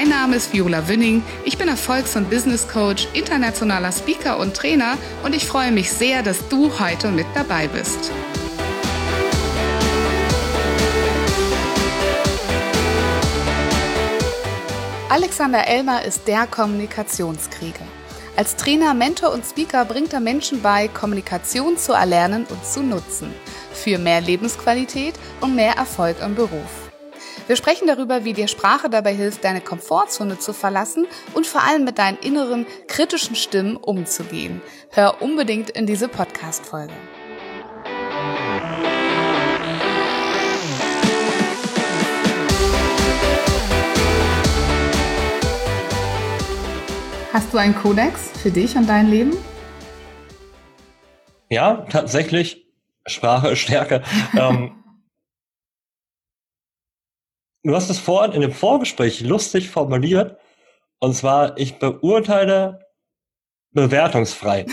Mein Name ist Viola Wünning. Ich bin Erfolgs- und Business Coach, internationaler Speaker und Trainer und ich freue mich sehr, dass du heute mit dabei bist. Alexander Elmer ist der Kommunikationskrieger. Als Trainer, Mentor und Speaker bringt er Menschen bei, Kommunikation zu erlernen und zu nutzen. Für mehr Lebensqualität und mehr Erfolg im Beruf. Wir sprechen darüber, wie dir Sprache dabei hilft, deine Komfortzone zu verlassen und vor allem mit deinen inneren, kritischen Stimmen umzugehen. Hör unbedingt in diese Podcast-Folge. Hast du einen Kodex für dich und dein Leben? Ja, tatsächlich. Sprache ist Stärke. ähm, Du hast es vorhin in dem Vorgespräch lustig formuliert. Und zwar, ich beurteile bewertungsfrei.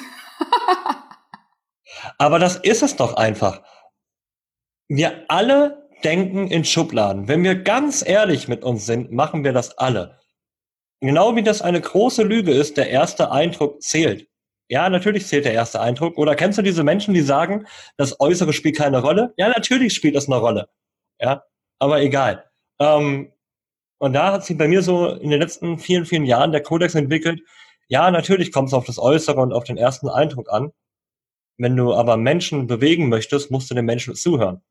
Aber das ist es doch einfach. Wir alle denken in Schubladen. Wenn wir ganz ehrlich mit uns sind, machen wir das alle. Genau wie das eine große Lüge ist, der erste Eindruck zählt. Ja, natürlich zählt der erste Eindruck. Oder kennst du diese Menschen, die sagen, das Äußere spielt keine Rolle? Ja, natürlich spielt das eine Rolle. Ja, aber egal. Ähm, und da hat sich bei mir so in den letzten vielen, vielen Jahren der Kodex entwickelt. Ja, natürlich kommt es auf das Äußere und auf den ersten Eindruck an. Wenn du aber Menschen bewegen möchtest, musst du den Menschen zuhören.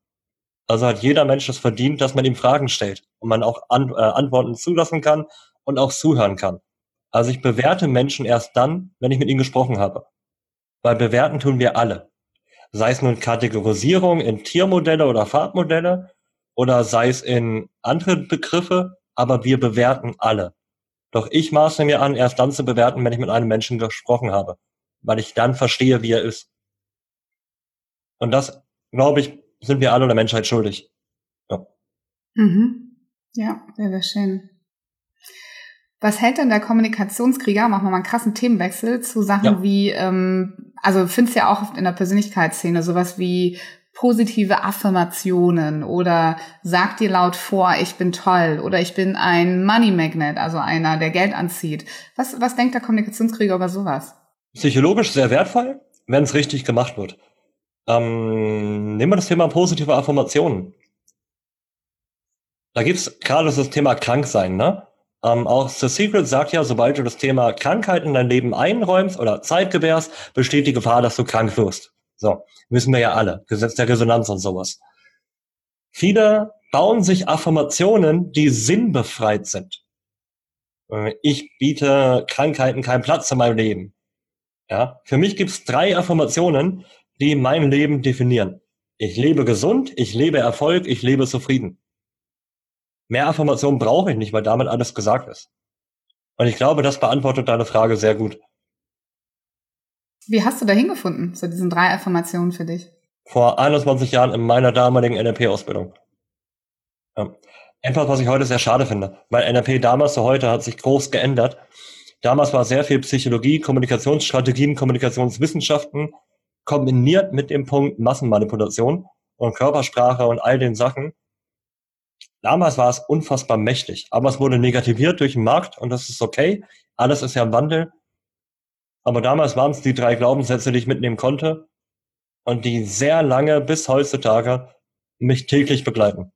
Also hat jeder Mensch das verdient, dass man ihm Fragen stellt und man auch an, äh, Antworten zulassen kann und auch zuhören kann. Also ich bewerte Menschen erst dann, wenn ich mit ihnen gesprochen habe. Weil bewerten tun wir alle. Sei es nun Kategorisierung in Tiermodelle oder Farbmodelle oder sei es in andere Begriffe, aber wir bewerten alle. Doch ich maße mir an, erst dann zu bewerten, wenn ich mit einem Menschen gesprochen habe, weil ich dann verstehe, wie er ist. Und das, glaube ich, sind wir alle der Menschheit schuldig. Ja, mhm. ja sehr, sehr schön. Was hält denn der Kommunikationskrieger, machen wir mal einen krassen Themenwechsel, zu Sachen ja. wie, ähm, also findest ja auch in der Persönlichkeitsszene sowas wie positive Affirmationen oder sag dir laut vor, ich bin toll oder ich bin ein Money Magnet, also einer, der Geld anzieht. Was, was denkt der Kommunikationskrieger über sowas? Psychologisch sehr wertvoll, wenn es richtig gemacht wird. Ähm, nehmen wir das Thema positive Affirmationen. Da gibt's gerade das Thema Kranksein, ne? Ähm, auch The Secret sagt ja, sobald du das Thema Krankheit in dein Leben einräumst oder Zeit gewährst, besteht die Gefahr, dass du krank wirst. So, wissen wir ja alle. Gesetz der Resonanz und sowas. Viele bauen sich Affirmationen, die sinnbefreit sind. Äh, ich biete Krankheiten keinen Platz in meinem Leben. Ja, für mich gibt es drei Affirmationen, die mein Leben definieren. Ich lebe gesund, ich lebe Erfolg, ich lebe zufrieden. Mehr Affirmationen brauche ich nicht, weil damit alles gesagt ist. Und ich glaube, das beantwortet deine Frage sehr gut. Wie hast du da hingefunden, zu diesen drei Affirmationen für dich? Vor 21 Jahren in meiner damaligen NLP-Ausbildung. Ja. Etwas, was ich heute sehr schade finde, weil NLP damals zu heute hat sich groß geändert. Damals war sehr viel Psychologie, Kommunikationsstrategien, Kommunikationswissenschaften kombiniert mit dem Punkt Massenmanipulation und Körpersprache und all den Sachen. Damals war es unfassbar mächtig, aber es wurde negativiert durch den Markt und das ist okay. Alles ist ja im Wandel aber damals waren es die drei Glaubenssätze, die ich mitnehmen konnte und die sehr lange bis heutzutage mich täglich begleiten.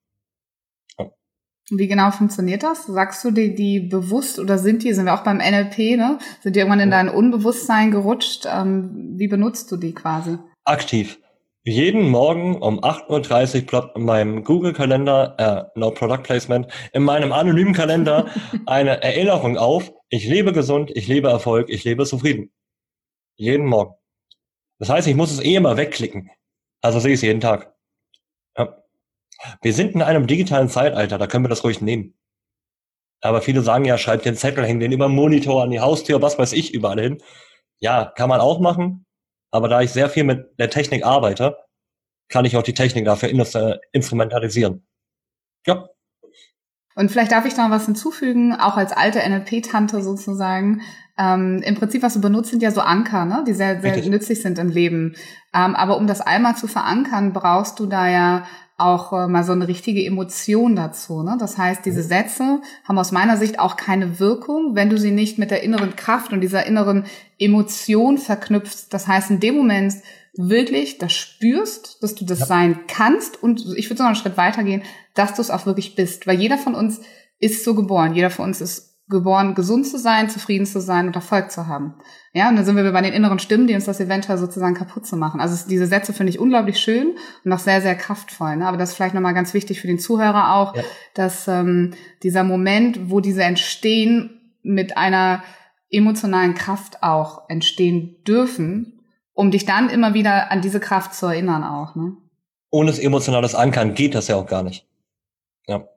Wie genau funktioniert das? Sagst du die, die bewusst oder sind die, sind wir auch beim NLP, ne? Sind die irgendwann in dein Unbewusstsein gerutscht? Ähm, wie benutzt du die quasi? Aktiv. Jeden Morgen um 8.30 Uhr ploppt in meinem Google-Kalender, äh, no Product Placement, in meinem anonymen Kalender eine Erinnerung auf, ich lebe gesund, ich lebe Erfolg, ich lebe zufrieden. Jeden Morgen. Das heißt, ich muss es eh immer wegklicken. Also sehe ich es jeden Tag. Ja. Wir sind in einem digitalen Zeitalter, da können wir das ruhig nehmen. Aber viele sagen ja, schreib den Zettel, häng den über den Monitor an die Haustür, was weiß ich, überall hin. Ja, kann man auch machen. Aber da ich sehr viel mit der Technik arbeite, kann ich auch die Technik dafür instrumentalisieren. Ja. Und vielleicht darf ich da noch was hinzufügen, auch als alte NLP-Tante sozusagen. Ähm, Im Prinzip, was du benutzt, sind ja so Anker, ne? die sehr, sehr Richtig. nützlich sind im Leben. Ähm, aber um das einmal zu verankern, brauchst du da ja auch äh, mal so eine richtige Emotion dazu. Ne? Das heißt, diese Sätze haben aus meiner Sicht auch keine Wirkung, wenn du sie nicht mit der inneren Kraft und dieser inneren Emotion verknüpfst. Das heißt, in dem Moment wirklich das spürst, dass du das ja. sein kannst und ich würde sogar einen Schritt weitergehen, dass du es auch wirklich bist. Weil jeder von uns ist so geboren. Jeder von uns ist geboren, gesund zu sein, zufrieden zu sein und Erfolg zu haben. Ja, und dann sind wir bei den inneren Stimmen, die uns das eventuell sozusagen kaputt zu machen. Also diese Sätze finde ich unglaublich schön und auch sehr, sehr kraftvoll. Ne? Aber das ist vielleicht nochmal ganz wichtig für den Zuhörer auch, ja. dass ähm, dieser Moment, wo diese entstehen, mit einer emotionalen Kraft auch entstehen dürfen, um dich dann immer wieder an diese Kraft zu erinnern auch. Ne? Ohne das emotionales Ankern geht das ja auch gar nicht. Ja.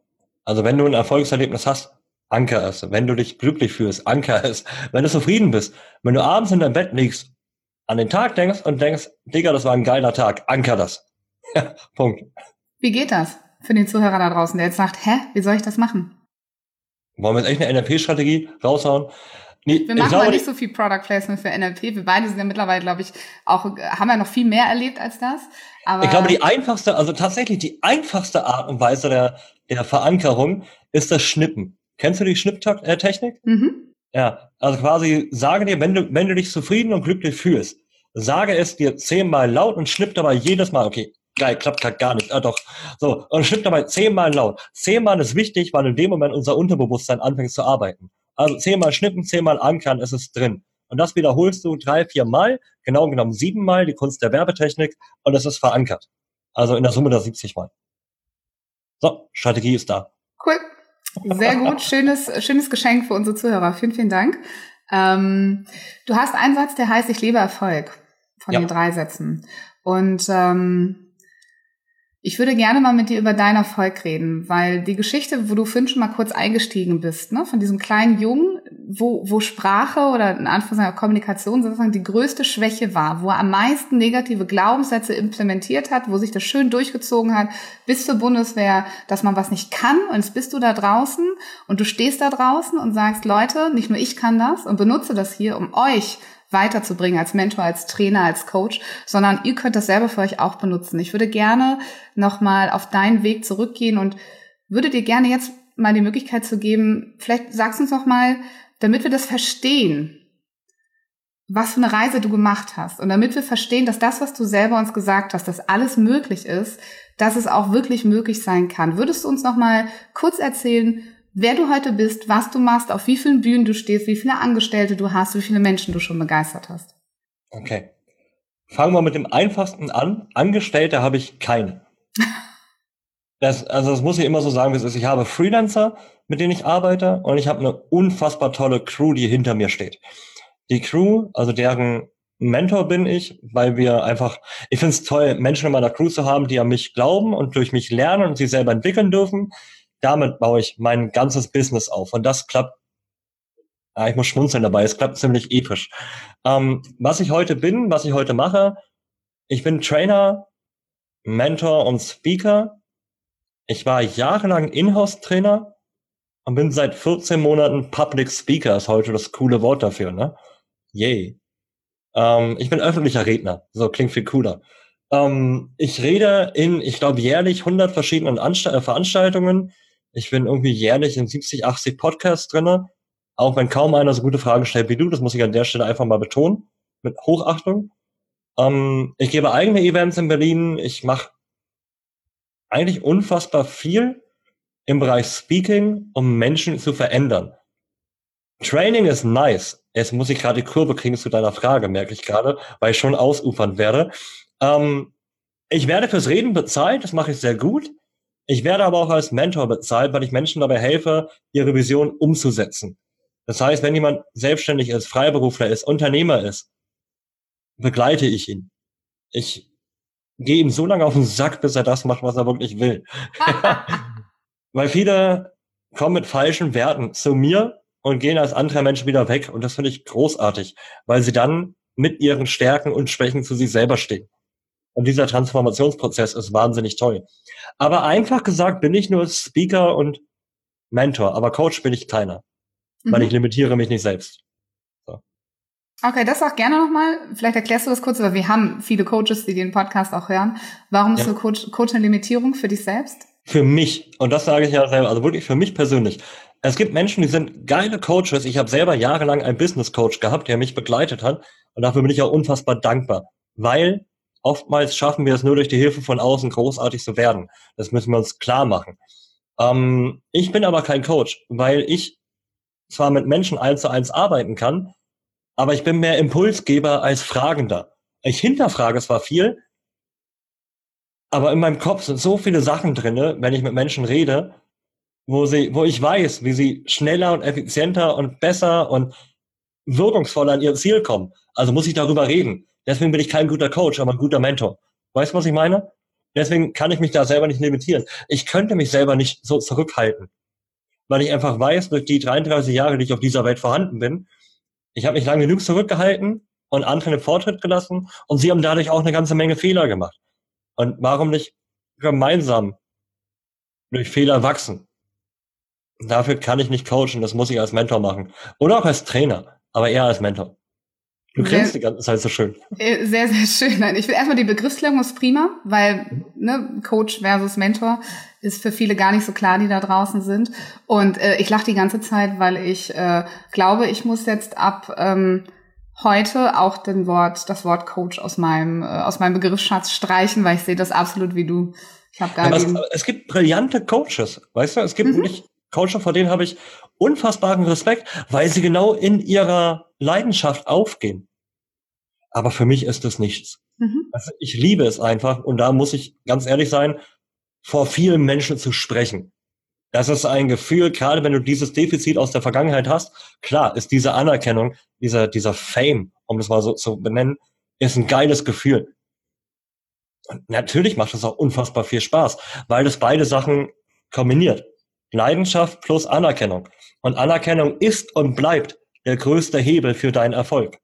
Also wenn du ein Erfolgserlebnis hast, Anker ist. Wenn du dich glücklich fühlst, Anker ist. Wenn du zufrieden bist. Wenn du abends in deinem Bett liegst, an den Tag denkst und denkst, Digga, das war ein geiler Tag, anker das. Punkt. Wie geht das für den Zuhörer da draußen, der jetzt sagt, hä, wie soll ich das machen? Wollen wir jetzt echt eine NLP-Strategie raushauen? Nee, wir machen glaube, nicht so viel Product Placement für NLP. Wir beide sind ja mittlerweile, glaube ich, auch, haben ja noch viel mehr erlebt als das. Aber ich glaube, die einfachste, also tatsächlich die einfachste Art und Weise der, der Verankerung ist das Schnippen. Kennst du die Schnipptechnik? Mhm. Ja, also quasi sage dir, wenn du, wenn du dich zufrieden und glücklich fühlst, sage es dir zehnmal laut und schnipp dabei jedes Mal, okay, geil, klappt grad gar nicht, ah doch, so, und schnipp dabei zehnmal laut. Zehnmal ist wichtig, weil in dem Moment unser Unterbewusstsein anfängt zu arbeiten. Also zehnmal schnippen, zehnmal ankern, ist es drin. Und das wiederholst du drei, vier Mal, genau genommen siebenmal, die Kunst der Werbetechnik, und es ist verankert. Also in der Summe der 70 Mal. So, Strategie ist da. Cool. Sehr gut, schönes, schönes Geschenk für unsere Zuhörer. Vielen, vielen Dank. Ähm, du hast einen Satz, der heißt, ich lebe Erfolg von ja. den drei Sätzen. Und ähm, ich würde gerne mal mit dir über deinen Erfolg reden, weil die Geschichte, wo du vorhin schon mal kurz eingestiegen bist, ne, von diesem kleinen Jungen, wo, wo Sprache oder in Anführungszeichen Kommunikation sozusagen die größte Schwäche war, wo er am meisten negative Glaubenssätze implementiert hat, wo sich das schön durchgezogen hat, bis zur Bundeswehr, dass man was nicht kann und jetzt bist du da draußen und du stehst da draußen und sagst, Leute, nicht nur ich kann das und benutze das hier, um euch weiterzubringen als Mentor, als Trainer, als Coach, sondern ihr könnt das selber für euch auch benutzen. Ich würde gerne nochmal auf deinen Weg zurückgehen und würde dir gerne jetzt mal die Möglichkeit zu geben, vielleicht sagst du uns noch mal, damit wir das verstehen, was für eine Reise du gemacht hast und damit wir verstehen, dass das, was du selber uns gesagt hast, dass alles möglich ist, dass es auch wirklich möglich sein kann. Würdest du uns noch mal kurz erzählen, wer du heute bist, was du machst, auf wie vielen Bühnen du stehst, wie viele Angestellte du hast, wie viele Menschen du schon begeistert hast. Okay. Fangen wir mit dem einfachsten an. Angestellte habe ich keine. Das, also das muss ich immer so sagen, wie es ist. Ich habe Freelancer, mit denen ich arbeite und ich habe eine unfassbar tolle Crew, die hinter mir steht. Die Crew, also deren Mentor bin ich, weil wir einfach, ich finde es toll, Menschen in meiner Crew zu haben, die an mich glauben und durch mich lernen und sich selber entwickeln dürfen damit baue ich mein ganzes Business auf. Und das klappt, ja, ich muss schmunzeln dabei, es klappt ziemlich episch. Ähm, was ich heute bin, was ich heute mache, ich bin Trainer, Mentor und Speaker. Ich war jahrelang Inhouse-Trainer und bin seit 14 Monaten Public Speaker, ist heute das coole Wort dafür, ne? Yay. Ähm, ich bin öffentlicher Redner, so klingt viel cooler. Ähm, ich rede in, ich glaube, jährlich 100 verschiedenen Anst äh, Veranstaltungen ich bin irgendwie jährlich in 70, 80 Podcasts drinne, auch wenn kaum einer so gute Fragen stellt wie du. Das muss ich an der Stelle einfach mal betonen, mit Hochachtung. Ähm, ich gebe eigene Events in Berlin. Ich mache eigentlich unfassbar viel im Bereich Speaking, um Menschen zu verändern. Training ist nice. Jetzt muss ich gerade die Kurve kriegen zu deiner Frage, merke ich gerade, weil ich schon ausufern werde. Ähm, ich werde fürs Reden bezahlt, das mache ich sehr gut. Ich werde aber auch als Mentor bezahlt, weil ich Menschen dabei helfe, ihre Vision umzusetzen. Das heißt, wenn jemand selbstständig ist, Freiberufler ist, Unternehmer ist, begleite ich ihn. Ich gehe ihm so lange auf den Sack, bis er das macht, was er wirklich will. weil viele kommen mit falschen Werten zu mir und gehen als andere Menschen wieder weg. Und das finde ich großartig, weil sie dann mit ihren Stärken und Schwächen zu sich selber stehen. Und dieser Transformationsprozess ist wahnsinnig toll. Aber einfach gesagt bin ich nur Speaker und Mentor, aber Coach bin ich keiner, mhm. weil ich limitiere mich nicht selbst. So. Okay, das auch gerne nochmal. Vielleicht erklärst du das kurz, aber wir haben viele Coaches, die den Podcast auch hören. Warum ist ja. so Coach, Coach eine Limitierung für dich selbst? Für mich, und das sage ich ja selber, also wirklich für mich persönlich. Es gibt Menschen, die sind geile Coaches. Ich habe selber jahrelang einen Business Coach gehabt, der mich begleitet hat. Und dafür bin ich auch unfassbar dankbar. Weil oftmals schaffen wir es nur durch die Hilfe von außen großartig zu werden. Das müssen wir uns klar machen. Ähm, ich bin aber kein Coach, weil ich zwar mit Menschen eins zu eins arbeiten kann, aber ich bin mehr Impulsgeber als Fragender. Ich hinterfrage zwar viel, aber in meinem Kopf sind so viele Sachen drinne, wenn ich mit Menschen rede, wo sie, wo ich weiß, wie sie schneller und effizienter und besser und wirkungsvoller an ihr Ziel kommen. Also muss ich darüber reden. Deswegen bin ich kein guter Coach, aber ein guter Mentor. Weißt du, was ich meine? Deswegen kann ich mich da selber nicht limitieren. Ich könnte mich selber nicht so zurückhalten, weil ich einfach weiß, durch die 33 Jahre, die ich auf dieser Welt vorhanden bin, ich habe mich lange genug zurückgehalten und andere einen Fortschritt gelassen und sie haben dadurch auch eine ganze Menge Fehler gemacht. Und warum nicht gemeinsam durch Fehler wachsen? Dafür kann ich nicht coachen, das muss ich als Mentor machen. Oder auch als Trainer, aber eher als Mentor. Du grinst die ganze Zeit so schön. Äh, sehr, sehr schön. Nein, ich will erstmal die Begriffsklärung ist prima, weil ne, Coach versus Mentor ist für viele gar nicht so klar, die da draußen sind. Und äh, ich lache die ganze Zeit, weil ich äh, glaube, ich muss jetzt ab ähm, heute auch den Wort, das Wort Coach aus meinem äh, aus meinem Begriffsschatz streichen, weil ich sehe das absolut wie du. Ich habe gar nicht. Es, es, gibt brillante Coaches, weißt du? Es gibt mhm. nicht Coaches, vor denen habe ich unfassbaren Respekt, weil sie genau in ihrer Leidenschaft aufgehen. Aber für mich ist es nichts. Mhm. Also ich liebe es einfach und da muss ich ganz ehrlich sein, vor vielen Menschen zu sprechen. Das ist ein Gefühl, gerade wenn du dieses Defizit aus der Vergangenheit hast, klar, ist diese Anerkennung, dieser, dieser Fame, um das mal so zu benennen, ist ein geiles Gefühl. Und natürlich macht es auch unfassbar viel Spaß, weil das beide Sachen kombiniert. Leidenschaft plus Anerkennung. Und Anerkennung ist und bleibt der größte Hebel für deinen Erfolg.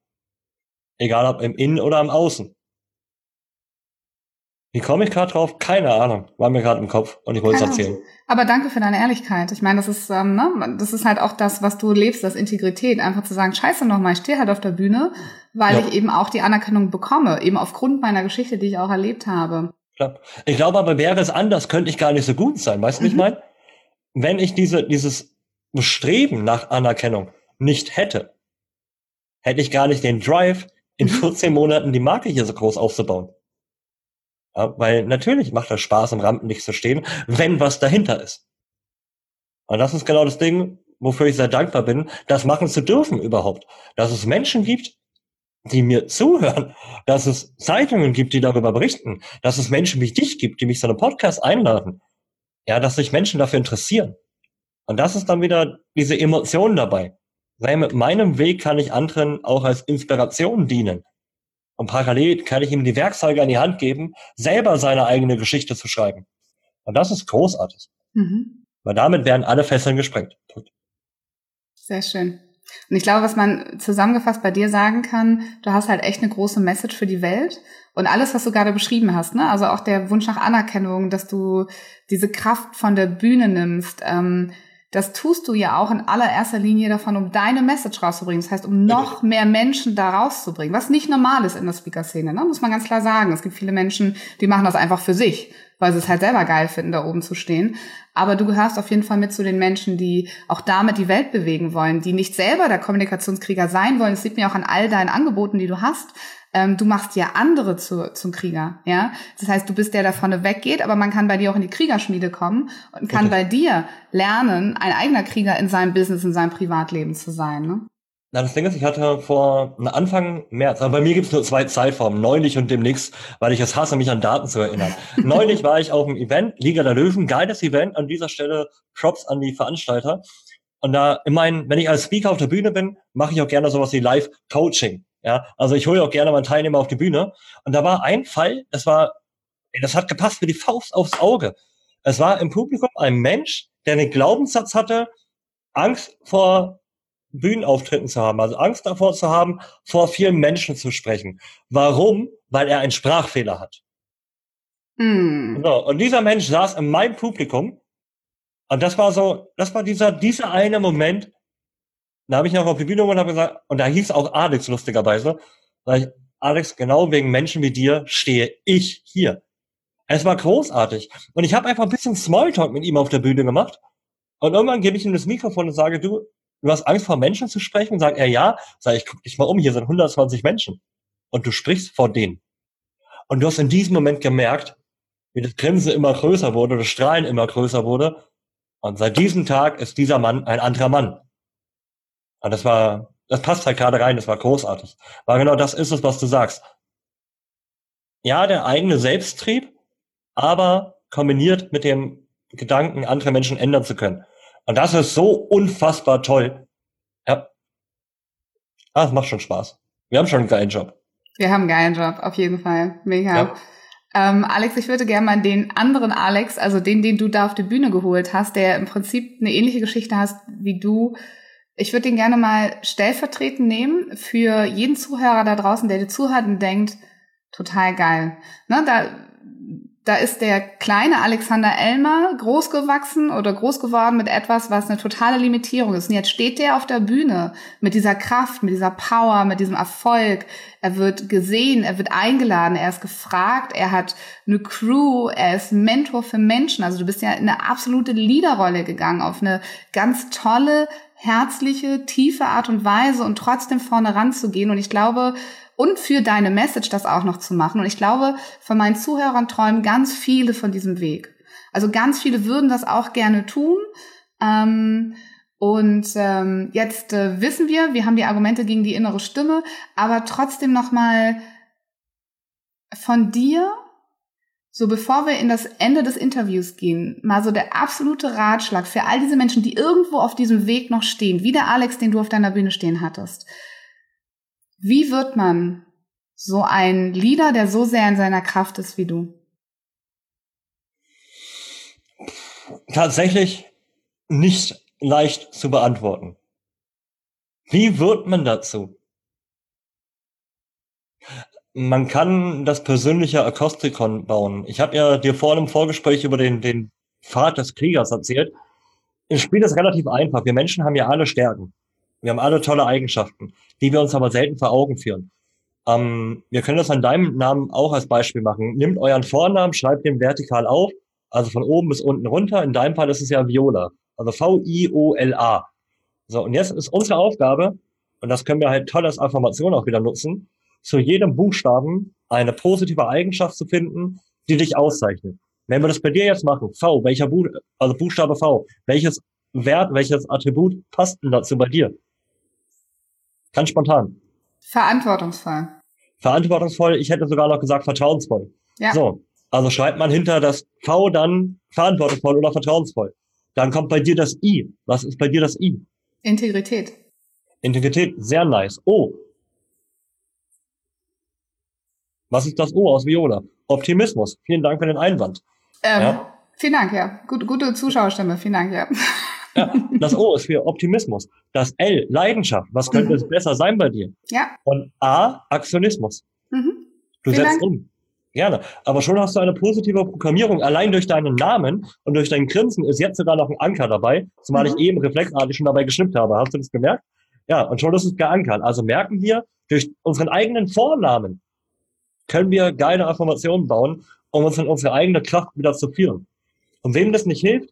Egal ob im Innen oder im Außen. Wie komme ich gerade drauf? Keine Ahnung. War mir gerade im Kopf und ich wollte es erzählen. Aber danke für deine Ehrlichkeit. Ich meine, das ist, ähm, ne, das ist halt auch das, was du lebst, das Integrität. Einfach zu sagen, scheiße nochmal, ich stehe halt auf der Bühne, weil ja. ich eben auch die Anerkennung bekomme, eben aufgrund meiner Geschichte, die ich auch erlebt habe. Ich glaube aber, wäre es anders, könnte ich gar nicht so gut sein. Weißt du, mhm. ich meine? Wenn ich diese, dieses Streben nach Anerkennung nicht hätte, hätte ich gar nicht den Drive, in 14 mhm. Monaten die Marke hier so groß aufzubauen. Ja, weil natürlich macht das Spaß, im Rampenlicht zu stehen, wenn was dahinter ist. Und das ist genau das Ding, wofür ich sehr dankbar bin, das machen zu dürfen überhaupt. Dass es Menschen gibt, die mir zuhören, dass es Zeitungen gibt, die darüber berichten, dass es Menschen wie dich gibt, die mich zu einem Podcast einladen. Ja, dass sich Menschen dafür interessieren. Und das ist dann wieder diese Emotion dabei. Weil mit meinem Weg kann ich anderen auch als Inspiration dienen. Und parallel kann ich ihm die Werkzeuge an die Hand geben, selber seine eigene Geschichte zu schreiben. Und das ist großartig. Mhm. Weil damit werden alle Fesseln gesprengt. Sehr schön. Und ich glaube, was man zusammengefasst bei dir sagen kann, du hast halt echt eine große Message für die Welt. Und alles, was du gerade beschrieben hast, ne? also auch der Wunsch nach Anerkennung, dass du diese Kraft von der Bühne nimmst, ähm, das tust du ja auch in allererster Linie davon, um deine Message rauszubringen. Das heißt, um noch mehr Menschen da rauszubringen, was nicht normal ist in der Speaker-Szene, ne? muss man ganz klar sagen. Es gibt viele Menschen, die machen das einfach für sich, weil sie es halt selber geil finden, da oben zu stehen. Aber du gehörst auf jeden Fall mit zu den Menschen, die auch damit die Welt bewegen wollen, die nicht selber der Kommunikationskrieger sein wollen. Das sieht mir auch an all deinen Angeboten, die du hast, ähm, du machst ja andere zu, zum Krieger, ja. Das heißt, du bist der, der vorne weggeht, aber man kann bei dir auch in die Kriegerschmiede kommen und kann okay. bei dir lernen, ein eigener Krieger in seinem Business, in seinem Privatleben zu sein, ne? Na, das Ding ist, ich hatte vor Anfang März, aber bei mir gibt es nur zwei Zeitformen, neulich und demnächst, weil ich es hasse, mich an Daten zu erinnern. neulich war ich auf dem Event, Liga der Löwen, geiles Event, an dieser Stelle Props an die Veranstalter. Und da, meine, wenn ich als Speaker auf der Bühne bin, mache ich auch gerne sowas wie Live-Coaching. Ja, also ich hole auch gerne mal einen Teilnehmer auf die Bühne. Und da war ein Fall, das war, das hat gepasst wie die Faust aufs Auge. Es war im Publikum ein Mensch, der einen Glaubenssatz hatte, Angst vor Bühnenauftritten zu haben, also Angst davor zu haben, vor vielen Menschen zu sprechen. Warum? Weil er einen Sprachfehler hat. Mm. So, und dieser Mensch saß in meinem Publikum und das war so, das war dieser, dieser eine Moment, da habe ich noch auf die Bühne und habe gesagt, und da hieß auch Alex lustigerweise, weil ich, Alex, genau wegen Menschen wie dir stehe ich hier. Es war großartig. Und ich habe einfach ein bisschen Smalltalk mit ihm auf der Bühne gemacht. Und irgendwann gebe ich ihm das Mikrofon und sage, du, du hast Angst vor Menschen zu sprechen? Sagt er, ja. Sag ich, guck dich mal um, hier sind 120 Menschen. Und du sprichst vor denen. Und du hast in diesem Moment gemerkt, wie das Grinsen immer größer wurde, das Strahlen immer größer wurde. Und seit diesem Tag ist dieser Mann ein anderer Mann. Und das war, das passt halt gerade rein, das war großartig. Weil genau das ist es, was du sagst. Ja, der eigene Selbsttrieb, aber kombiniert mit dem Gedanken, andere Menschen ändern zu können. Und das ist so unfassbar toll. Ja. Ah, es macht schon Spaß. Wir haben schon einen geilen Job. Wir haben einen geilen Job, auf jeden Fall. Mega. Ja. Ähm, Alex, ich würde gerne mal den anderen Alex, also den, den du da auf die Bühne geholt hast, der im Prinzip eine ähnliche Geschichte hast wie du, ich würde den gerne mal stellvertretend nehmen für jeden Zuhörer da draußen, der dir zuhört und denkt, total geil. Ne, da, da ist der kleine Alexander Elmer groß gewachsen oder groß geworden mit etwas, was eine totale Limitierung ist. Und jetzt steht der auf der Bühne mit dieser Kraft, mit dieser Power, mit diesem Erfolg. Er wird gesehen, er wird eingeladen, er ist gefragt, er hat eine Crew, er ist Mentor für Menschen. Also du bist ja in eine absolute Leaderrolle gegangen, auf eine ganz tolle, herzliche, tiefe Art und Weise und trotzdem vorne ranzugehen. Und ich glaube, und für deine Message das auch noch zu machen. Und ich glaube, von meinen Zuhörern träumen ganz viele von diesem Weg. Also ganz viele würden das auch gerne tun. Ähm, und ähm, jetzt äh, wissen wir, wir haben die Argumente gegen die innere Stimme, aber trotzdem noch mal von dir so, bevor wir in das Ende des Interviews gehen, mal so der absolute Ratschlag für all diese Menschen, die irgendwo auf diesem Weg noch stehen, wie der Alex, den du auf deiner Bühne stehen hattest. Wie wird man so ein Leader, der so sehr in seiner Kraft ist wie du? Tatsächlich nicht leicht zu beantworten. Wie wird man dazu? Man kann das persönliche Akostikon bauen. Ich habe ja dir vor einem Vorgespräch über den, den Pfad des Kriegers erzählt. Das Spiel ist relativ einfach. Wir Menschen haben ja alle Stärken. Wir haben alle tolle Eigenschaften, die wir uns aber selten vor Augen führen. Ähm, wir können das an deinem Namen auch als Beispiel machen. Nimmt euren Vornamen, schreibt den vertikal auf, also von oben bis unten runter. In deinem Fall ist es ja Viola. Also V-I-O-L-A. So, und jetzt ist unsere Aufgabe, und das können wir halt toll als Affirmation auch wieder nutzen, zu jedem Buchstaben eine positive Eigenschaft zu finden, die dich auszeichnet. Wenn wir das bei dir jetzt machen, V, welcher Buch, also Buchstabe V, welches Wert, welches Attribut passt denn dazu bei dir? Ganz spontan. Verantwortungsvoll. Verantwortungsvoll, ich hätte sogar noch gesagt vertrauensvoll. Ja. So, also schreibt man hinter das V dann verantwortungsvoll oder vertrauensvoll. Dann kommt bei dir das I. Was ist bei dir das I? Integrität. Integrität, sehr nice. Oh, Was ist das O aus Viola? Optimismus. Vielen Dank für den Einwand. Ähm, ja? Vielen Dank, ja. Gut, gute Zuschauerstimme. Vielen Dank, ja. Ja, das O ist für Optimismus. Das L, Leidenschaft. Was könnte mhm. es besser sein bei dir? Ja. Und A, Aktionismus. Mhm. Du Vielen setzt Dank. um. Gerne. Aber schon hast du eine positive Programmierung. Allein durch deinen Namen und durch dein Grinsen ist jetzt sogar noch ein Anker dabei, zumal mhm. ich eben reflexartig schon dabei geschnippt habe. Hast du das gemerkt? Ja, und schon ist es geankert. Also merken wir durch unseren eigenen Vornamen, können wir geile Affirmationen bauen, um uns in unsere eigene Kraft wieder zu führen. Und wem das nicht hilft,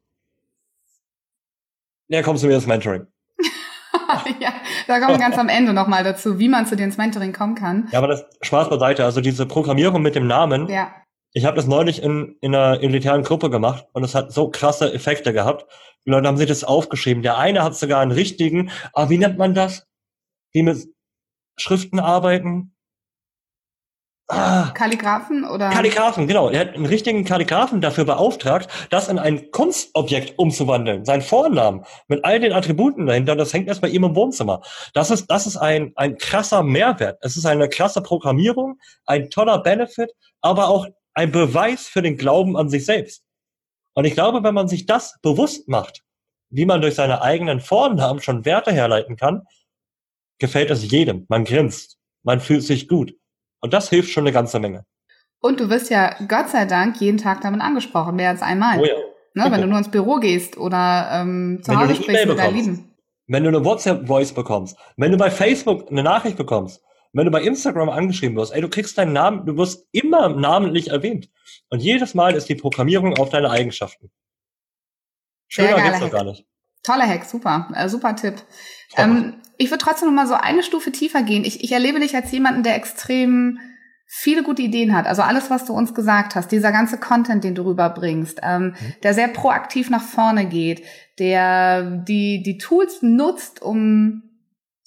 der kommt zu mir ins Mentoring. ja, da kommen wir ganz am Ende nochmal dazu, wie man zu dir ins Mentoring kommen kann. Ja, aber das Spaß beiseite. Also diese Programmierung mit dem Namen. Ja. Ich habe das neulich in, in einer elitären Gruppe gemacht und es hat so krasse Effekte gehabt. Die Leute haben sich das aufgeschrieben. Der eine hat sogar einen richtigen, ah, wie nennt man das? Die mit Schriften arbeiten, Ah, Kalligraphen oder? Kalligraphen, genau. Er hat einen richtigen Kalligraphen dafür beauftragt, das in ein Kunstobjekt umzuwandeln. Sein Vornamen mit all den Attributen dahinter, das hängt erst bei ihm im Wohnzimmer. Das ist, das ist ein, ein krasser Mehrwert. Es ist eine krasse Programmierung, ein toller Benefit, aber auch ein Beweis für den Glauben an sich selbst. Und ich glaube, wenn man sich das bewusst macht, wie man durch seine eigenen Vornamen schon Werte herleiten kann, gefällt es jedem. Man grinst, man fühlt sich gut. Und das hilft schon eine ganze Menge. Und du wirst ja Gott sei Dank jeden Tag damit angesprochen, mehr als einmal. Oh ja. Ne, wenn du nur ins Büro gehst oder ähm, zu wenn Hause sprichst mit deinen Lieben. Wenn du eine WhatsApp-Voice bekommst, wenn du bei Facebook eine Nachricht bekommst, wenn du bei Instagram angeschrieben wirst, ey, du kriegst deinen Namen, du wirst immer namentlich erwähnt. Und jedes Mal ist die Programmierung auf deine Eigenschaften. Schöner geht's doch gar nicht. Toller Hack, super, äh, super Tipp. Ähm, ich würde trotzdem noch mal so eine Stufe tiefer gehen. Ich, ich erlebe dich als jemanden, der extrem viele gute Ideen hat. Also alles, was du uns gesagt hast, dieser ganze Content, den du rüberbringst, ähm, mhm. der sehr proaktiv nach vorne geht, der die, die Tools nutzt, um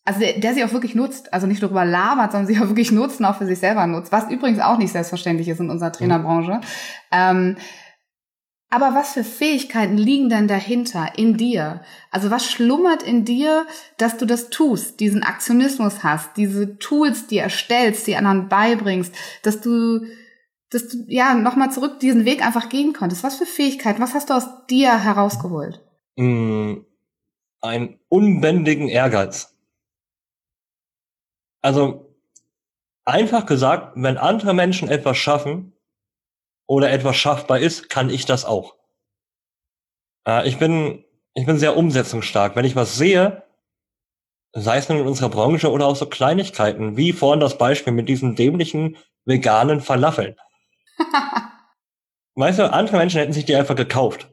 also der, der sie auch wirklich nutzt, also nicht nur darüber labert, sondern sie auch wirklich nutzt und auch für sich selber nutzt, was übrigens auch nicht selbstverständlich ist in unserer Trainerbranche. Mhm. Ähm, aber was für Fähigkeiten liegen denn dahinter in dir? Also was schlummert in dir, dass du das tust, diesen Aktionismus hast, diese Tools, die erstellst, die anderen beibringst, dass du, dass du ja nochmal zurück diesen Weg einfach gehen konntest. Was für Fähigkeiten? Was hast du aus dir herausgeholt? Mm, einen unbändigen Ehrgeiz. Also einfach gesagt, wenn andere Menschen etwas schaffen, oder etwas schaffbar ist, kann ich das auch. Äh, ich bin, ich bin sehr umsetzungsstark. Wenn ich was sehe, sei es nun in unserer Branche oder auch so Kleinigkeiten, wie vorhin das Beispiel mit diesen dämlichen veganen Falafeln. weißt du, andere Menschen hätten sich die einfach gekauft.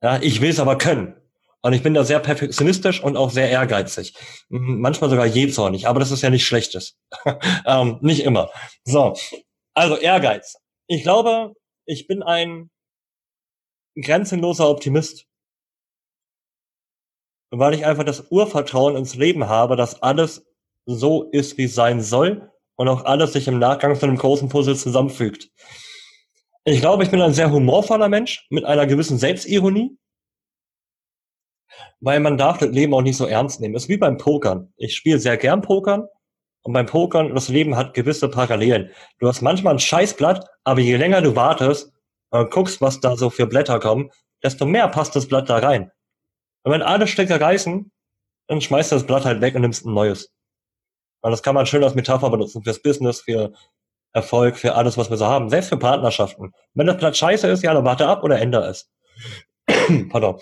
Ja, ich will es aber können. Und ich bin da sehr perfektionistisch und auch sehr ehrgeizig. Manchmal sogar jähzornig, aber das ist ja nicht Schlechtes. ähm, nicht immer. So. Also Ehrgeiz ich glaube, ich bin ein grenzenloser Optimist. Weil ich einfach das Urvertrauen ins Leben habe, dass alles so ist, wie es sein soll und auch alles sich im Nachgang zu einem großen Puzzle zusammenfügt. Ich glaube, ich bin ein sehr humorvoller Mensch mit einer gewissen Selbstironie, weil man darf das Leben auch nicht so ernst nehmen. Es ist wie beim Pokern. Ich spiele sehr gern Pokern, und beim Pokern, das Leben hat gewisse Parallelen. Du hast manchmal ein Scheißblatt, aber je länger du wartest und guckst, was da so für Blätter kommen, desto mehr passt das Blatt da rein. Und wenn alle Stecker reißen, dann schmeißt du das Blatt halt weg und nimmst ein neues. Und das kann man schön als Metapher benutzen fürs Business, für Erfolg, für alles, was wir so haben. Selbst für Partnerschaften. Wenn das Blatt scheiße ist, ja, dann warte ab oder ändere es. Pardon.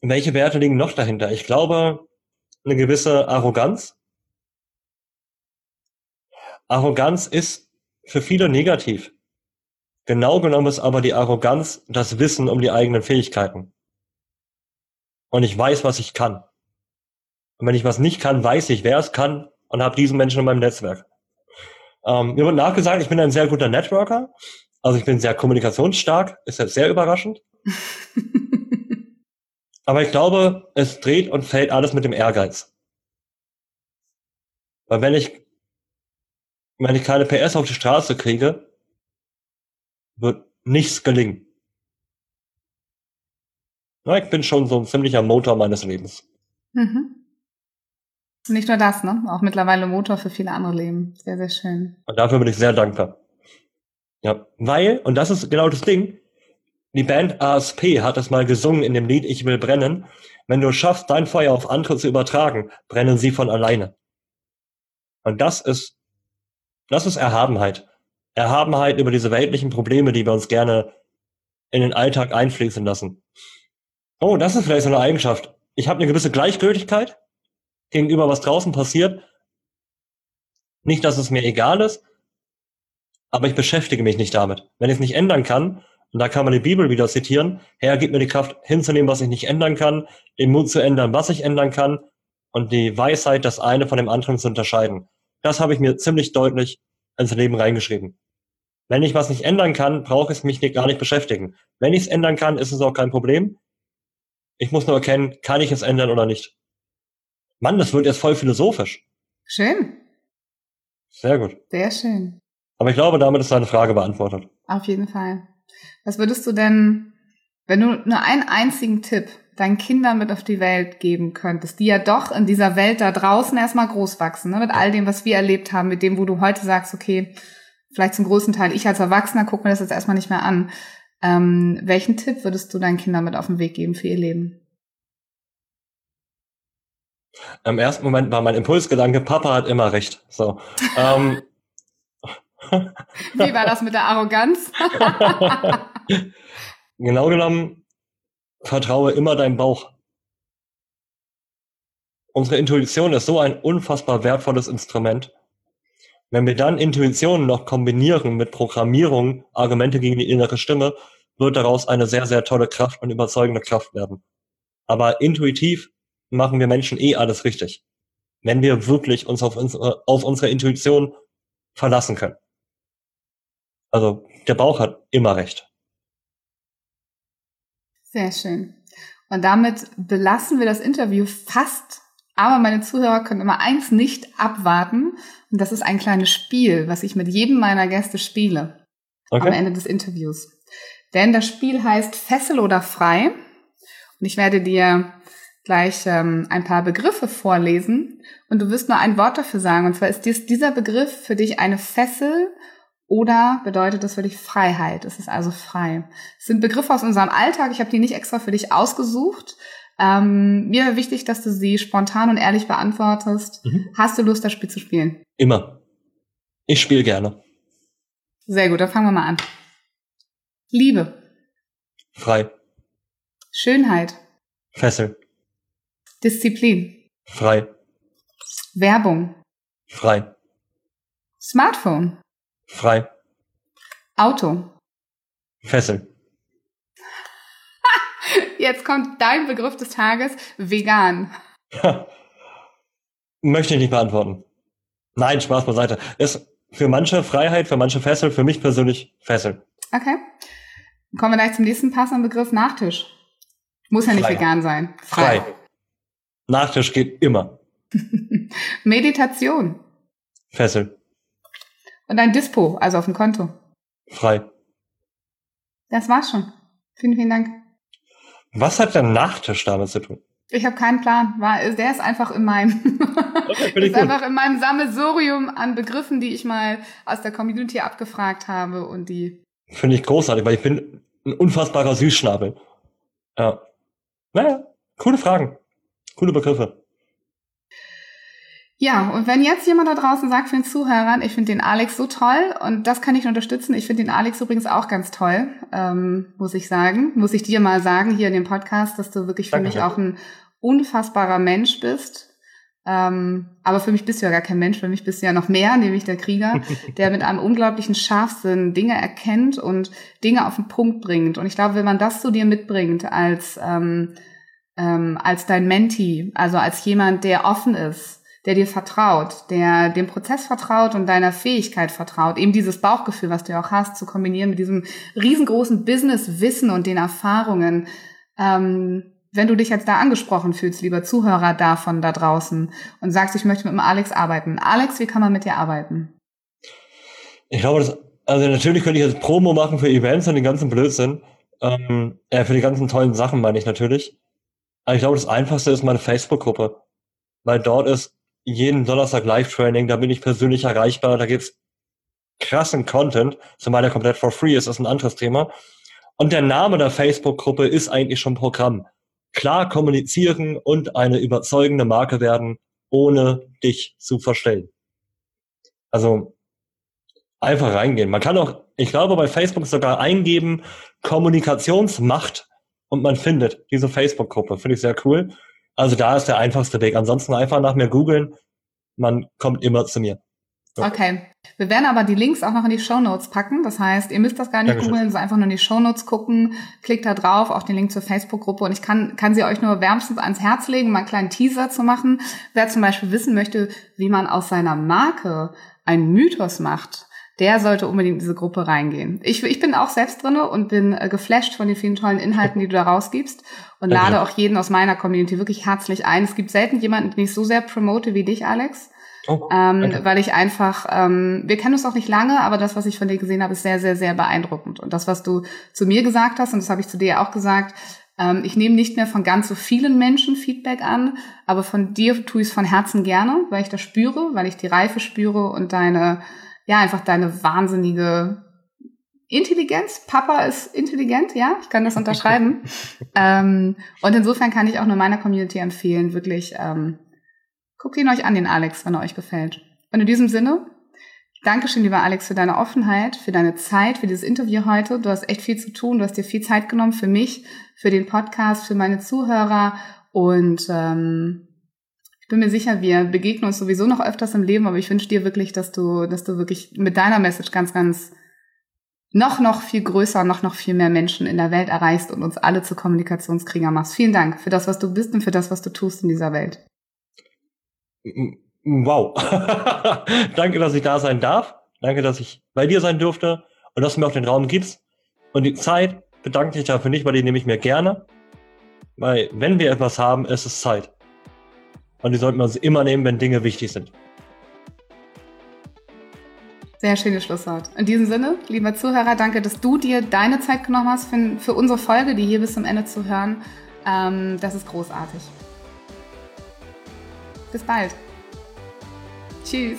Welche Werte liegen noch dahinter? Ich glaube, eine gewisse Arroganz, Arroganz ist für viele negativ. Genau genommen ist aber die Arroganz das Wissen um die eigenen Fähigkeiten. Und ich weiß, was ich kann. Und wenn ich was nicht kann, weiß ich, wer es kann und habe diesen Menschen in meinem Netzwerk. Ähm, mir wird nachgesagt, ich bin ein sehr guter Networker. Also ich bin sehr kommunikationsstark, ist jetzt sehr überraschend. Aber ich glaube, es dreht und fällt alles mit dem Ehrgeiz. Weil wenn ich wenn ich keine PS auf die Straße kriege, wird nichts gelingen. Ja, ich bin schon so ein ziemlicher Motor meines Lebens. Mhm. Nicht nur das, ne? Auch mittlerweile Motor für viele andere Leben. Sehr, sehr schön. Und dafür bin ich sehr dankbar. Ja, weil, und das ist genau das Ding, die Band ASP hat das mal gesungen in dem Lied Ich will brennen. Wenn du schaffst, dein Feuer auf andere zu übertragen, brennen sie von alleine. Und das ist das ist Erhabenheit. Erhabenheit über diese weltlichen Probleme, die wir uns gerne in den Alltag einfließen lassen. Oh, das ist vielleicht so eine Eigenschaft. Ich habe eine gewisse Gleichgültigkeit gegenüber, was draußen passiert. Nicht, dass es mir egal ist, aber ich beschäftige mich nicht damit. Wenn ich es nicht ändern kann, und da kann man die Bibel wieder zitieren, Herr, gib mir die Kraft hinzunehmen, was ich nicht ändern kann, den Mut zu ändern, was ich ändern kann, und die Weisheit, das eine von dem anderen zu unterscheiden. Das habe ich mir ziemlich deutlich ins Leben reingeschrieben. Wenn ich was nicht ändern kann, brauche ich mich gar nicht beschäftigen. Wenn ich es ändern kann, ist es auch kein Problem. Ich muss nur erkennen, kann ich es ändern oder nicht. Mann, das wird jetzt voll philosophisch. Schön. Sehr gut. Sehr schön. Aber ich glaube, damit ist deine Frage beantwortet. Auf jeden Fall. Was würdest du denn, wenn du nur einen einzigen Tipp deinen Kindern mit auf die Welt geben könntest, die ja doch in dieser Welt da draußen erstmal groß wachsen, ne? mit all dem, was wir erlebt haben, mit dem, wo du heute sagst, okay, vielleicht zum größten Teil, ich als Erwachsener gucke mir das jetzt erstmal nicht mehr an. Ähm, welchen Tipp würdest du deinen Kindern mit auf den Weg geben für ihr Leben? Im ersten Moment war mein Impulsgedanke, Papa hat immer recht. So. ähm, Wie war das mit der Arroganz? genau genommen, vertraue immer deinem Bauch. Unsere Intuition ist so ein unfassbar wertvolles Instrument. Wenn wir dann Intuitionen noch kombinieren mit Programmierung, Argumente gegen die innere Stimme, wird daraus eine sehr, sehr tolle Kraft und überzeugende Kraft werden. Aber intuitiv machen wir Menschen eh alles richtig. Wenn wir wirklich uns auf unsere, auf unsere Intuition verlassen können. Also der Bauch hat immer recht. Sehr schön. Und damit belassen wir das Interview fast. Aber meine Zuhörer können immer eins nicht abwarten. Und das ist ein kleines Spiel, was ich mit jedem meiner Gäste spiele. Okay. Am Ende des Interviews. Denn das Spiel heißt Fessel oder Frei. Und ich werde dir gleich ähm, ein paar Begriffe vorlesen. Und du wirst nur ein Wort dafür sagen. Und zwar ist dies, dieser Begriff für dich eine Fessel oder bedeutet das für dich Freiheit? Es ist also frei. Es sind Begriffe aus unserem Alltag. Ich habe die nicht extra für dich ausgesucht. Ähm, mir wäre wichtig, dass du sie spontan und ehrlich beantwortest. Mhm. Hast du Lust, das Spiel zu spielen? Immer. Ich spiele gerne. Sehr gut, dann fangen wir mal an. Liebe. Frei. Schönheit. Fessel. Disziplin. Frei. Werbung. Frei. Smartphone. Frei. Auto. Fessel. Jetzt kommt dein Begriff des Tages, vegan. Möchte ich nicht beantworten. Nein, Spaß beiseite. Ist für manche Freiheit, für manche Fessel, für mich persönlich Fessel. Okay. Kommen wir gleich zum nächsten passenden Begriff, Nachtisch. Muss ja nicht Frei. vegan sein. Frei. Frei. Nachtisch geht immer. Meditation. Fessel. Und ein Dispo, also auf dem Konto. Frei. Das war's schon. Vielen, vielen Dank. Was hat der Nachtisch damit zu tun? Ich habe keinen Plan. Der ist einfach in meinem, okay, ist einfach in meinem Sammelsurium an Begriffen, die ich mal aus der Community abgefragt habe und die. Finde ich großartig, weil ich bin ein unfassbarer Süßschnabel. Ja. Naja, coole Fragen. Coole Begriffe. Ja, und wenn jetzt jemand da draußen sagt für den Zuhörern, ich finde den Alex so toll und das kann ich unterstützen. Ich finde den Alex übrigens auch ganz toll, ähm, muss ich sagen. Muss ich dir mal sagen hier in dem Podcast, dass du wirklich für Danke. mich auch ein unfassbarer Mensch bist. Ähm, aber für mich bist du ja gar kein Mensch, für mich bist du ja noch mehr, nämlich der Krieger, der mit einem unglaublichen Scharfsinn Dinge erkennt und Dinge auf den Punkt bringt. Und ich glaube, wenn man das zu dir mitbringt als, ähm, ähm, als dein Menti, also als jemand, der offen ist, der dir vertraut, der dem Prozess vertraut und deiner Fähigkeit vertraut, eben dieses Bauchgefühl, was du ja auch hast, zu kombinieren mit diesem riesengroßen Business-Wissen und den Erfahrungen. Ähm, wenn du dich jetzt da angesprochen fühlst, lieber Zuhörer davon da draußen und sagst, ich möchte mit dem Alex arbeiten. Alex, wie kann man mit dir arbeiten? Ich glaube, das, also natürlich könnte ich jetzt Promo machen für Events und den ganzen Blödsinn. Ähm, ja, für die ganzen tollen Sachen meine ich natürlich. Aber ich glaube, das Einfachste ist meine Facebook-Gruppe. Weil dort ist jeden Donnerstag Live-Training, da bin ich persönlich erreichbar, da gibt's krassen Content, zumal der komplett for free ist, ist ein anderes Thema. Und der Name der Facebook-Gruppe ist eigentlich schon Programm. Klar kommunizieren und eine überzeugende Marke werden, ohne dich zu verstellen. Also einfach reingehen. Man kann auch, ich glaube, bei Facebook sogar eingeben, Kommunikationsmacht und man findet diese Facebook-Gruppe. Finde ich sehr cool. Also da ist der einfachste Weg. Ansonsten einfach nach mir googeln. Man kommt immer zu mir. So. Okay. Wir werden aber die Links auch noch in die Show Notes packen. Das heißt, ihr müsst das gar nicht googeln, sondern einfach nur in die Show Notes gucken. Klickt da drauf, auch den Link zur Facebook-Gruppe. Und ich kann, kann sie euch nur wärmstens ans Herz legen, mal einen kleinen Teaser zu machen. Wer zum Beispiel wissen möchte, wie man aus seiner Marke einen Mythos macht, der sollte unbedingt in diese Gruppe reingehen. Ich, ich bin auch selbst drinne und bin äh, geflasht von den vielen tollen Inhalten, die du da rausgibst und lade auch jeden aus meiner Community wirklich herzlich ein. Es gibt selten jemanden, den ich so sehr promote wie dich, Alex. Oh, ähm, weil ich einfach, ähm, wir kennen uns auch nicht lange, aber das, was ich von dir gesehen habe, ist sehr, sehr, sehr beeindruckend. Und das, was du zu mir gesagt hast, und das habe ich zu dir auch gesagt, ähm, ich nehme nicht mehr von ganz so vielen Menschen Feedback an, aber von dir tue ich es von Herzen gerne, weil ich das spüre, weil ich die Reife spüre und deine ja, einfach deine wahnsinnige Intelligenz. Papa ist intelligent, ja, ich kann das unterschreiben. ähm, und insofern kann ich auch nur meiner Community empfehlen, wirklich, ähm, guckt ihn euch an, den Alex, wenn er euch gefällt. Und in diesem Sinne, Dankeschön, lieber Alex, für deine Offenheit, für deine Zeit, für dieses Interview heute. Du hast echt viel zu tun, du hast dir viel Zeit genommen für mich, für den Podcast, für meine Zuhörer und ähm, bin mir sicher, wir begegnen uns sowieso noch öfters im Leben, aber ich wünsche dir wirklich, dass du, dass du wirklich mit deiner Message ganz, ganz noch, noch viel größer, noch, noch viel mehr Menschen in der Welt erreichst und uns alle zu Kommunikationskrieger machst. Vielen Dank für das, was du bist und für das, was du tust in dieser Welt. Wow. Danke, dass ich da sein darf. Danke, dass ich bei dir sein durfte und dass du mir auch den Raum gibst. Und die Zeit bedanke ich dafür nicht, weil die nehme ich mir gerne. Weil wenn wir etwas haben, ist es Zeit. Und die sollten wir uns immer nehmen, wenn Dinge wichtig sind. Sehr schönes Schlusswort. In diesem Sinne, lieber Zuhörer, danke, dass du dir deine Zeit genommen hast für, für unsere Folge, die hier bis zum Ende zu hören. Ähm, das ist großartig. Bis bald. Tschüss.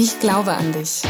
Ich glaube an dich.